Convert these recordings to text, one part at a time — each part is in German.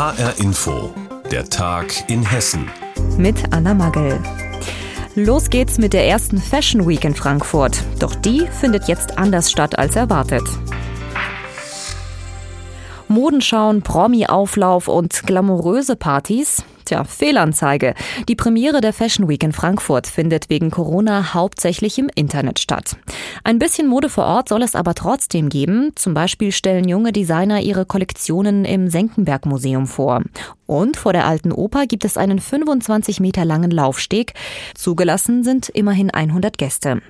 HR Info, der Tag in Hessen. Mit Anna Magel. Los geht's mit der ersten Fashion Week in Frankfurt. Doch die findet jetzt anders statt als erwartet. Modenschauen, Promi-Auflauf und glamouröse Partys. Tja, Fehlanzeige. Die Premiere der Fashion Week in Frankfurt findet wegen Corona hauptsächlich im Internet statt. Ein bisschen Mode vor Ort soll es aber trotzdem geben. Zum Beispiel stellen junge Designer ihre Kollektionen im Senckenberg Museum vor. Und vor der Alten Oper gibt es einen 25 Meter langen Laufsteg. Zugelassen sind immerhin 100 Gäste.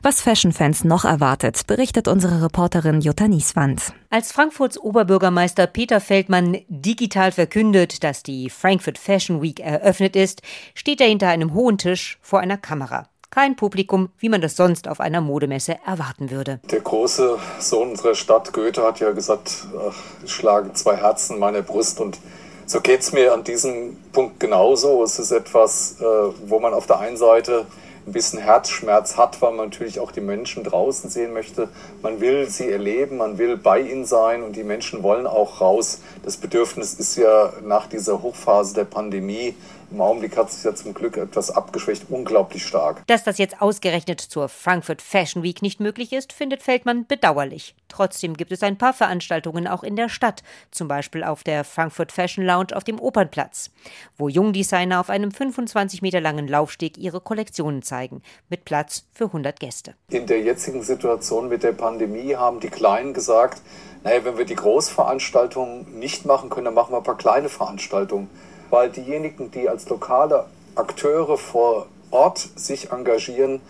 Was Fashion-Fans noch erwartet, berichtet unsere Reporterin Jutta Nieswand. Als Frankfurts Oberbürgermeister Peter Feldmann digital verkündet, dass die Frankfurt Fashion Week eröffnet ist, steht er hinter einem hohen Tisch vor einer Kamera. Kein Publikum, wie man das sonst auf einer Modemesse erwarten würde. Der große Sohn unserer Stadt, Goethe, hat ja gesagt, ach, ich schlage zwei Herzen in meiner Brust und so geht es mir an diesem Punkt genauso. Es ist etwas, äh, wo man auf der einen Seite ein bisschen Herzschmerz hat, weil man natürlich auch die Menschen draußen sehen möchte. Man will sie erleben, man will bei ihnen sein und die Menschen wollen auch raus. Das Bedürfnis ist ja nach dieser Hochphase der Pandemie im Augenblick hat sich ja zum Glück etwas abgeschwächt, unglaublich stark. Dass das jetzt ausgerechnet zur Frankfurt Fashion Week nicht möglich ist, findet Feldmann bedauerlich. Trotzdem gibt es ein paar Veranstaltungen auch in der Stadt, zum Beispiel auf der Frankfurt Fashion Lounge auf dem Opernplatz, wo Jungdesigner auf einem 25 Meter langen Laufsteg ihre Kollektionen zeigen, mit Platz für 100 Gäste. In der jetzigen Situation mit der Pandemie haben die Kleinen gesagt, naja, wenn wir die Großveranstaltungen nicht machen können, dann machen wir ein paar kleine Veranstaltungen weil diejenigen, die als lokale Akteure vor Ort sich engagieren,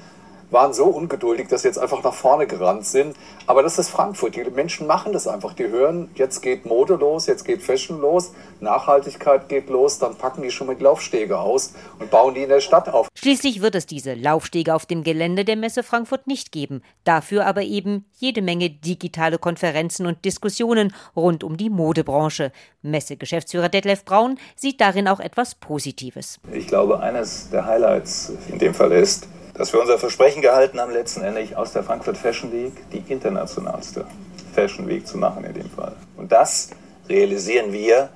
waren so ungeduldig, dass sie jetzt einfach nach vorne gerannt sind. Aber das ist Frankfurt. Die Menschen machen das einfach. Die hören, jetzt geht Mode los, jetzt geht Fashion los, Nachhaltigkeit geht los, dann packen die schon mit Laufstege aus und bauen die in der Stadt auf. Schließlich wird es diese Laufstege auf dem Gelände der Messe Frankfurt nicht geben. Dafür aber eben jede Menge digitale Konferenzen und Diskussionen rund um die Modebranche. Messe-Geschäftsführer Detlef Braun sieht darin auch etwas Positives. Ich glaube, eines der Highlights in dem Fall ist, dass wir unser Versprechen gehalten haben, letztendlich aus der Frankfurt Fashion Week die internationalste Fashion Week zu machen in dem Fall. Und das realisieren wir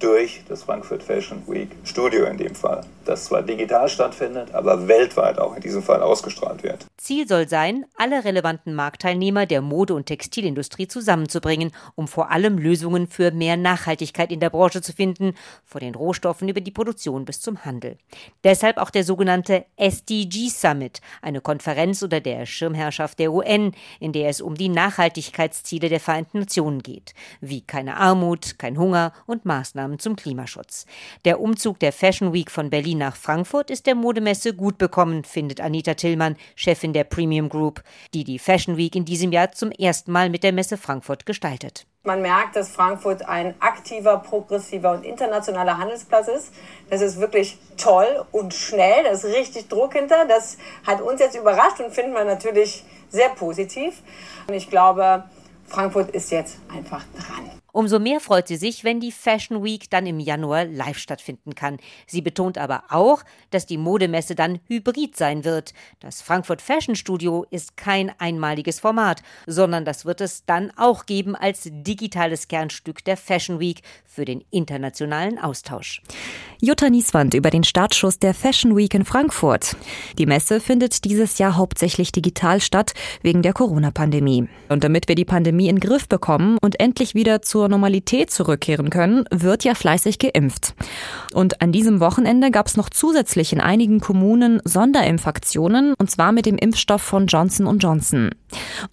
durch das Frankfurt Fashion Week Studio in dem Fall, das zwar digital stattfindet, aber weltweit auch in diesem Fall ausgestrahlt wird. Ziel soll sein, alle relevanten Marktteilnehmer der Mode- und Textilindustrie zusammenzubringen, um vor allem Lösungen für mehr Nachhaltigkeit in der Branche zu finden, von den Rohstoffen über die Produktion bis zum Handel. Deshalb auch der sogenannte SDG Summit, eine Konferenz unter der Schirmherrschaft der UN, in der es um die Nachhaltigkeitsziele der Vereinten Nationen geht, wie keine Armut, kein Hunger und Maßnahmen zum Klimaschutz. Der Umzug der Fashion Week von Berlin nach Frankfurt ist der Modemesse gut bekommen, findet Anita Tillmann, Chefin der Premium Group, die die Fashion Week in diesem Jahr zum ersten Mal mit der Messe Frankfurt gestaltet. Man merkt, dass Frankfurt ein aktiver, progressiver und internationaler Handelsplatz ist. Das ist wirklich toll und schnell. Da ist richtig Druck hinter. Das hat uns jetzt überrascht und finden wir natürlich sehr positiv. Und ich glaube, Frankfurt ist jetzt einfach dran. Umso mehr freut sie sich, wenn die Fashion Week dann im Januar live stattfinden kann. Sie betont aber auch, dass die Modemesse dann hybrid sein wird. Das Frankfurt Fashion Studio ist kein einmaliges Format, sondern das wird es dann auch geben als digitales Kernstück der Fashion Week für den internationalen Austausch. Jutta Nieswand über den Startschuss der Fashion Week in Frankfurt. Die Messe findet dieses Jahr hauptsächlich digital statt, wegen der Corona-Pandemie. Und damit wir die Pandemie in den Griff bekommen und endlich wieder zur Normalität zurückkehren können, wird ja fleißig geimpft. Und an diesem Wochenende gab es noch zusätzlich in einigen Kommunen Sonderimpfaktionen, und zwar mit dem Impfstoff von Johnson Johnson.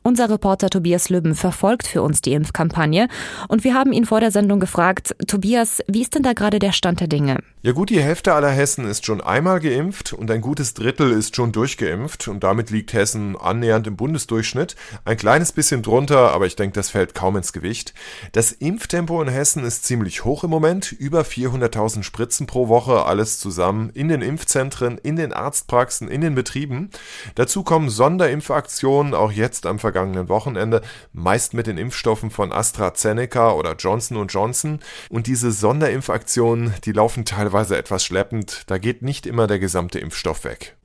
Unser Reporter Tobias Lübben verfolgt für uns die Impfkampagne und wir haben ihn vor der Sendung gefragt, Tobias, wie ist denn da gerade der Stand der Dinge? Ja gut, die Hälfte aller Hessen ist schon einmal geimpft und ein gutes Drittel ist schon durchgeimpft und damit liegt Hessen annähernd im Bundesdurchschnitt. Ein kleines bisschen drunter, aber ich denke, das fällt kaum ins Gewicht. Das Impftempo in Hessen ist ziemlich hoch im Moment, über 400.000 Spritzen pro Woche, alles zusammen in den Impfzentren, in den Arztpraxen, in den Betrieben. Dazu kommen Sonderimpfaktionen, auch jetzt am vergangenen Wochenende, meist mit den Impfstoffen von AstraZeneca oder Johnson Johnson. Und diese Sonderimpfaktionen, die laufen teilweise etwas schleppend, da geht nicht immer der gesamte Impfstoff weg.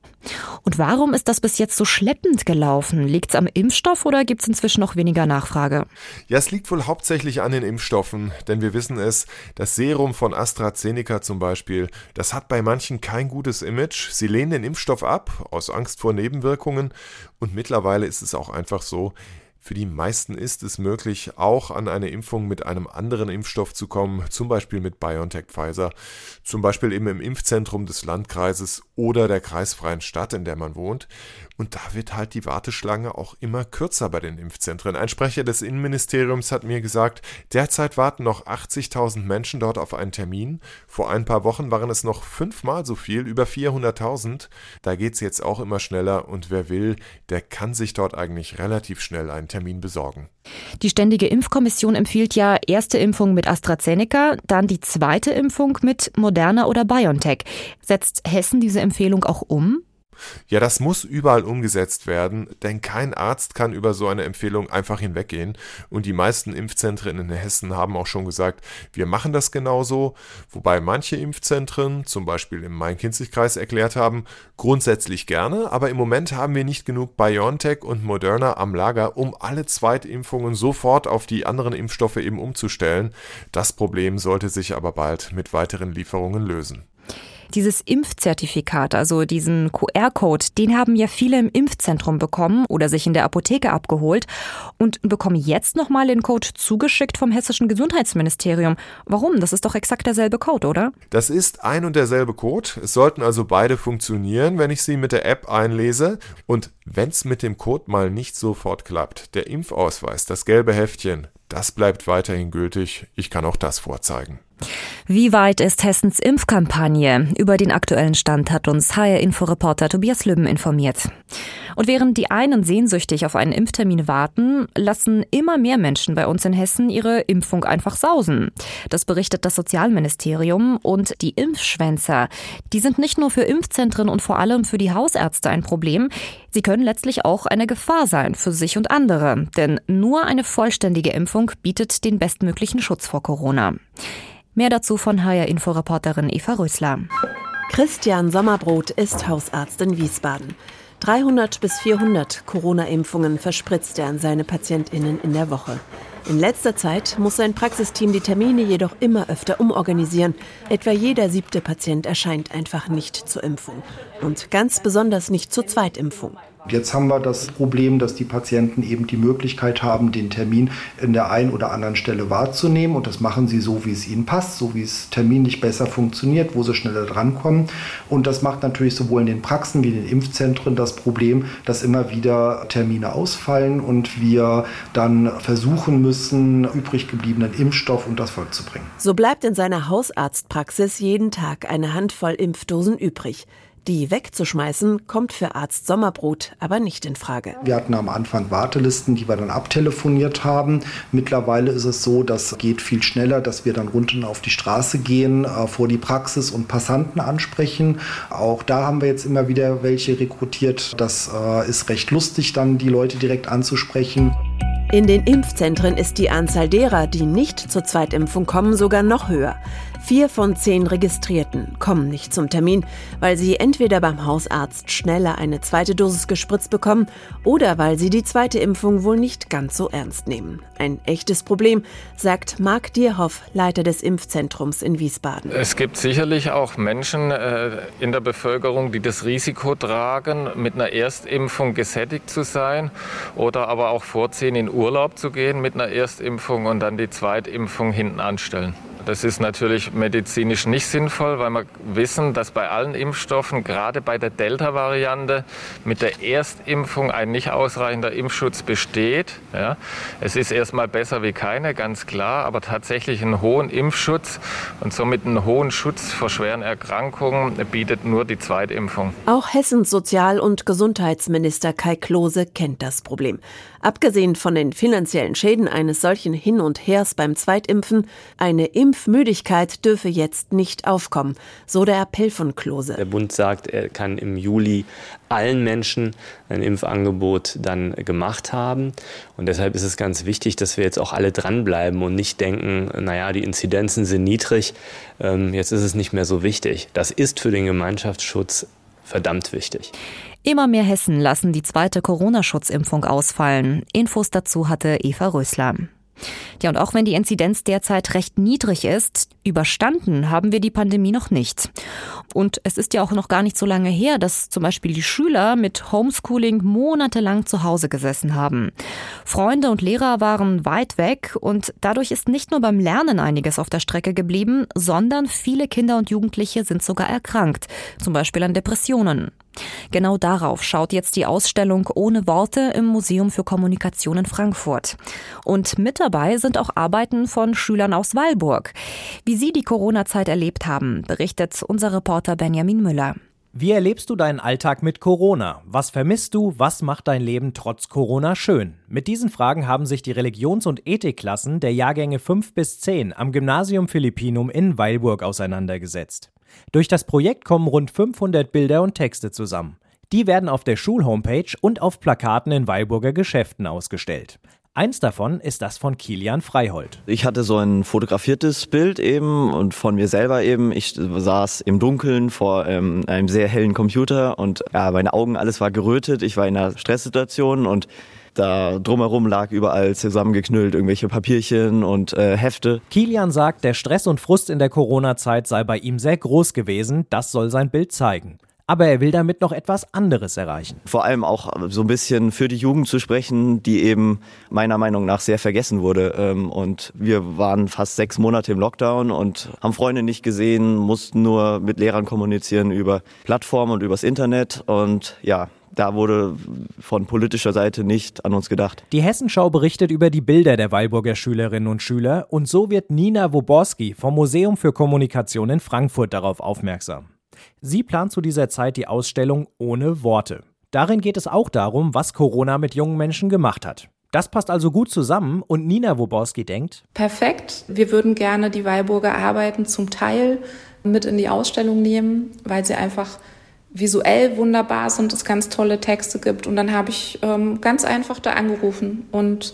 Und warum ist das bis jetzt so schleppend gelaufen? Liegt es am Impfstoff oder gibt es inzwischen noch weniger Nachfrage? Ja, es liegt wohl hauptsächlich an den Impfstoffen, denn wir wissen es, das Serum von AstraZeneca zum Beispiel, das hat bei manchen kein gutes Image. Sie lehnen den Impfstoff ab, aus Angst vor Nebenwirkungen. Und mittlerweile ist es auch einfach so, für die meisten ist es möglich, auch an eine Impfung mit einem anderen Impfstoff zu kommen, zum Beispiel mit BioNTech Pfizer, zum Beispiel eben im Impfzentrum des Landkreises oder der kreisfreien Stadt, in der man wohnt. Und da wird halt die Warteschlange auch immer kürzer bei den Impfzentren. Ein Sprecher des Innenministeriums hat mir gesagt, derzeit warten noch 80.000 Menschen dort auf einen Termin. Vor ein paar Wochen waren es noch fünfmal so viel, über 400.000. Da geht es jetzt auch immer schneller und wer will, der kann sich dort eigentlich relativ schnell einen Termin besorgen. Die Ständige Impfkommission empfiehlt ja erste Impfung mit AstraZeneca, dann die zweite Impfung mit Moderna oder BioNTech. Setzt Hessen diese Empfehlung auch um? Ja, das muss überall umgesetzt werden, denn kein Arzt kann über so eine Empfehlung einfach hinweggehen. Und die meisten Impfzentren in Hessen haben auch schon gesagt, wir machen das genauso, wobei manche Impfzentren, zum Beispiel im Main-Kinzig-Kreis, erklärt haben, grundsätzlich gerne, aber im Moment haben wir nicht genug BioNTech und Moderna am Lager, um alle Zweitimpfungen sofort auf die anderen Impfstoffe eben umzustellen. Das Problem sollte sich aber bald mit weiteren Lieferungen lösen. Dieses Impfzertifikat, also diesen QR-Code, den haben ja viele im Impfzentrum bekommen oder sich in der Apotheke abgeholt und bekommen jetzt nochmal den Code zugeschickt vom hessischen Gesundheitsministerium. Warum? Das ist doch exakt derselbe Code, oder? Das ist ein und derselbe Code. Es sollten also beide funktionieren, wenn ich sie mit der App einlese. Und wenn es mit dem Code mal nicht sofort klappt, der Impfausweis, das gelbe Heftchen, das bleibt weiterhin gültig. Ich kann auch das vorzeigen. Wie weit ist Hessens Impfkampagne? Über den aktuellen Stand hat uns HR-Inforeporter Tobias Lübben informiert. Und während die einen sehnsüchtig auf einen Impftermin warten, lassen immer mehr Menschen bei uns in Hessen ihre Impfung einfach sausen. Das berichtet das Sozialministerium und die Impfschwänzer. Die sind nicht nur für Impfzentren und vor allem für die Hausärzte ein Problem. Sie können letztlich auch eine Gefahr sein für sich und andere. Denn nur eine vollständige Impfung bietet den bestmöglichen Schutz vor Corona. Mehr dazu von HR-Inforeporterin Eva Rösler. Christian Sommerbrot ist Hausarzt in Wiesbaden. 300 bis 400 Corona-Impfungen verspritzt er an seine PatientInnen in der Woche. In letzter Zeit muss sein Praxisteam die Termine jedoch immer öfter umorganisieren. Etwa jeder siebte Patient erscheint einfach nicht zur Impfung. Und ganz besonders nicht zur Zweitimpfung. Jetzt haben wir das Problem, dass die Patienten eben die Möglichkeit haben, den Termin in der einen oder anderen Stelle wahrzunehmen. Und das machen sie so, wie es ihnen passt, so wie es terminlich besser funktioniert, wo sie schneller drankommen. Und das macht natürlich sowohl in den Praxen wie in den Impfzentren das Problem, dass immer wieder Termine ausfallen und wir dann versuchen müssen, übrig gebliebenen Impfstoff unter das Volk zu bringen. So bleibt in seiner Hausarztpraxis jeden Tag eine Handvoll Impfdosen übrig. Die wegzuschmeißen kommt für Arzt Sommerbrot aber nicht in Frage. Wir hatten am Anfang Wartelisten, die wir dann abtelefoniert haben. Mittlerweile ist es so, das geht viel schneller, dass wir dann unten auf die Straße gehen, äh, vor die Praxis und Passanten ansprechen. Auch da haben wir jetzt immer wieder welche rekrutiert. Das äh, ist recht lustig, dann die Leute direkt anzusprechen. In den Impfzentren ist die Anzahl derer, die nicht zur Zweitimpfung kommen, sogar noch höher. Vier von zehn Registrierten kommen nicht zum Termin, weil sie entweder beim Hausarzt schneller eine zweite Dosis gespritzt bekommen oder weil sie die zweite Impfung wohl nicht ganz so ernst nehmen. Ein echtes Problem, sagt Marc Dierhoff, Leiter des Impfzentrums in Wiesbaden. Es gibt sicherlich auch Menschen äh, in der Bevölkerung, die das Risiko tragen, mit einer Erstimpfung gesättigt zu sein oder aber auch vorziehen, in Urlaub zu gehen mit einer Erstimpfung und dann die Zweitimpfung hinten anstellen. Das ist natürlich medizinisch nicht sinnvoll, weil wir wissen, dass bei allen Impfstoffen, gerade bei der Delta-Variante, mit der Erstimpfung ein nicht ausreichender Impfschutz besteht. Ja. Es ist erstmal besser wie keine, ganz klar, aber tatsächlich einen hohen Impfschutz und somit einen hohen Schutz vor schweren Erkrankungen bietet nur die Zweitimpfung. Auch Hessens Sozial- und Gesundheitsminister Kai Klose kennt das Problem. Abgesehen von den finanziellen Schäden eines solchen Hin und Hers beim Zweitimpfen, eine Impfmüdigkeit dürfe jetzt nicht aufkommen, so der Appell von Klose. Der Bund sagt, er kann im Juli allen Menschen ein Impfangebot dann gemacht haben. Und deshalb ist es ganz wichtig, dass wir jetzt auch alle dranbleiben und nicht denken, naja, die Inzidenzen sind niedrig, ähm, jetzt ist es nicht mehr so wichtig. Das ist für den Gemeinschaftsschutz verdammt wichtig. Immer mehr Hessen lassen die zweite Corona-Schutzimpfung ausfallen. Infos dazu hatte Eva Rösler. Ja, und auch wenn die Inzidenz derzeit recht niedrig ist, überstanden haben wir die Pandemie noch nicht. Und es ist ja auch noch gar nicht so lange her, dass zum Beispiel die Schüler mit Homeschooling monatelang zu Hause gesessen haben. Freunde und Lehrer waren weit weg und dadurch ist nicht nur beim Lernen einiges auf der Strecke geblieben, sondern viele Kinder und Jugendliche sind sogar erkrankt, zum Beispiel an Depressionen. Genau darauf schaut jetzt die Ausstellung Ohne Worte im Museum für Kommunikation in Frankfurt. Und mit dabei sind auch Arbeiten von Schülern aus Weilburg. Wie sie die Corona-Zeit erlebt haben, berichtet unser Reporter Benjamin Müller. Wie erlebst du deinen Alltag mit Corona? Was vermisst du? Was macht dein Leben trotz Corona schön? Mit diesen Fragen haben sich die Religions- und Ethikklassen der Jahrgänge 5 bis 10 am Gymnasium Philippinum in Weilburg auseinandergesetzt. Durch das Projekt kommen rund 500 Bilder und Texte zusammen. Die werden auf der Schulhomepage und auf Plakaten in Weilburger Geschäften ausgestellt. Eins davon ist das von Kilian Freihold. Ich hatte so ein fotografiertes Bild eben und von mir selber eben. Ich saß im Dunkeln vor ähm, einem sehr hellen Computer und ja, meine Augen, alles war gerötet. Ich war in einer Stresssituation und da drumherum lag überall zusammengeknüllt irgendwelche Papierchen und äh, Hefte. Kilian sagt, der Stress und Frust in der Corona-Zeit sei bei ihm sehr groß gewesen. Das soll sein Bild zeigen aber er will damit noch etwas anderes erreichen. Vor allem auch so ein bisschen für die Jugend zu sprechen, die eben meiner Meinung nach sehr vergessen wurde. Ähm, und wir waren fast sechs Monate im Lockdown und haben Freunde nicht gesehen, mussten nur mit Lehrern kommunizieren über Plattformen und übers Internet. Und ja, da wurde von politischer Seite nicht an uns gedacht. Die Hessenschau berichtet über die Bilder der Weilburger Schülerinnen und Schüler und so wird Nina Woborski vom Museum für Kommunikation in Frankfurt darauf aufmerksam. Sie plant zu dieser Zeit die Ausstellung Ohne Worte. Darin geht es auch darum, was Corona mit jungen Menschen gemacht hat. Das passt also gut zusammen und Nina Woborski denkt, perfekt, wir würden gerne die Weilburger Arbeiten zum Teil mit in die Ausstellung nehmen, weil sie einfach visuell wunderbar sind, es ganz tolle Texte gibt. Und dann habe ich ähm, ganz einfach da angerufen und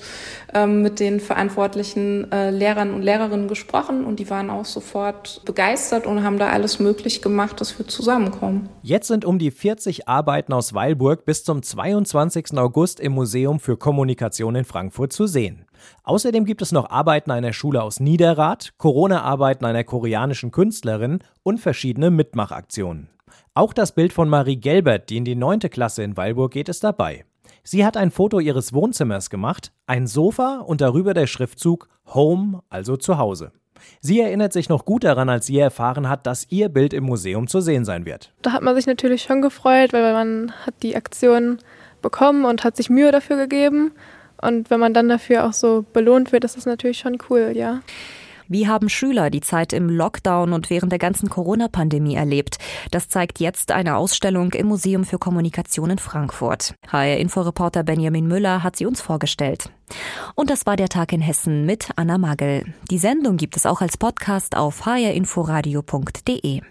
ähm, mit den verantwortlichen äh, Lehrern und Lehrerinnen gesprochen und die waren auch sofort begeistert und haben da alles möglich gemacht, dass wir zusammenkommen. Jetzt sind um die 40 Arbeiten aus Weilburg bis zum 22. August im Museum für Kommunikation in Frankfurt zu sehen. Außerdem gibt es noch Arbeiten einer Schule aus Niederrad, Corona-Arbeiten einer koreanischen Künstlerin und verschiedene Mitmachaktionen. Auch das Bild von Marie Gelbert, die in die neunte Klasse in Weilburg geht, ist dabei. Sie hat ein Foto ihres Wohnzimmers gemacht, ein Sofa und darüber der Schriftzug Home, also zu Hause. Sie erinnert sich noch gut daran, als sie erfahren hat, dass ihr Bild im Museum zu sehen sein wird. Da hat man sich natürlich schon gefreut, weil man hat die Aktion bekommen und hat sich Mühe dafür gegeben. Und wenn man dann dafür auch so belohnt wird, ist das natürlich schon cool, ja. Wie haben Schüler die Zeit im Lockdown und während der ganzen Corona-Pandemie erlebt? Das zeigt jetzt eine Ausstellung im Museum für Kommunikation in Frankfurt. HR-Inforeporter Benjamin Müller hat sie uns vorgestellt. Und das war der Tag in Hessen mit Anna Magel. Die Sendung gibt es auch als Podcast auf hrinforadio.de.